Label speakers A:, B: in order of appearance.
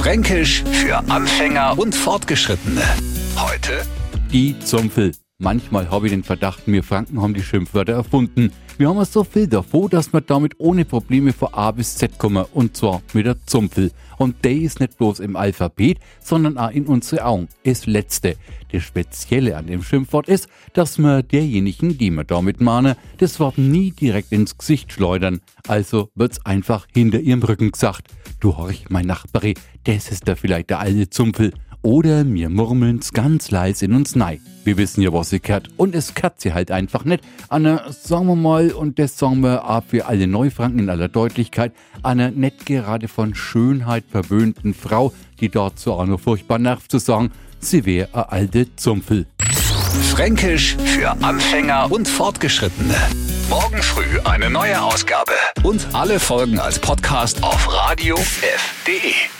A: Fränkisch für Anfänger und Fortgeschrittene. Heute
B: Die Zumpel. Manchmal habe ich den Verdacht, wir Franken haben die Schimpfwörter erfunden. Wir haben so viel davor, dass wir damit ohne Probleme von A bis Z kommen. Und zwar mit der Zumpel. Und der ist nicht bloß im Alphabet, sondern auch in unsere Augen. Das Letzte. Das Spezielle an dem Schimpfwort ist, dass wir derjenigen, die wir damit mahnen, das Wort nie direkt ins Gesicht schleudern. Also wird's einfach hinter ihrem Rücken gesagt. Du horch, mein Nachbari, das ist da vielleicht der alte Zumpel. Oder mir murmeln's ganz leise in uns nei. Wir wissen ja, was sie kehrt. Und es kehrt sie halt einfach nicht. Anna, sagen wir mal, und das sagen wir auch für alle Neufranken in aller Deutlichkeit, einer nicht gerade von Schönheit verwöhnten Frau, die dort so auch noch furchtbar nervt zu sagen, sie wäre eine alte Zumpel.
A: Fränkisch für Anfänger und Fortgeschrittene. Morgen früh eine neue Ausgabe. Und alle Folgen als Podcast auf radiof.de.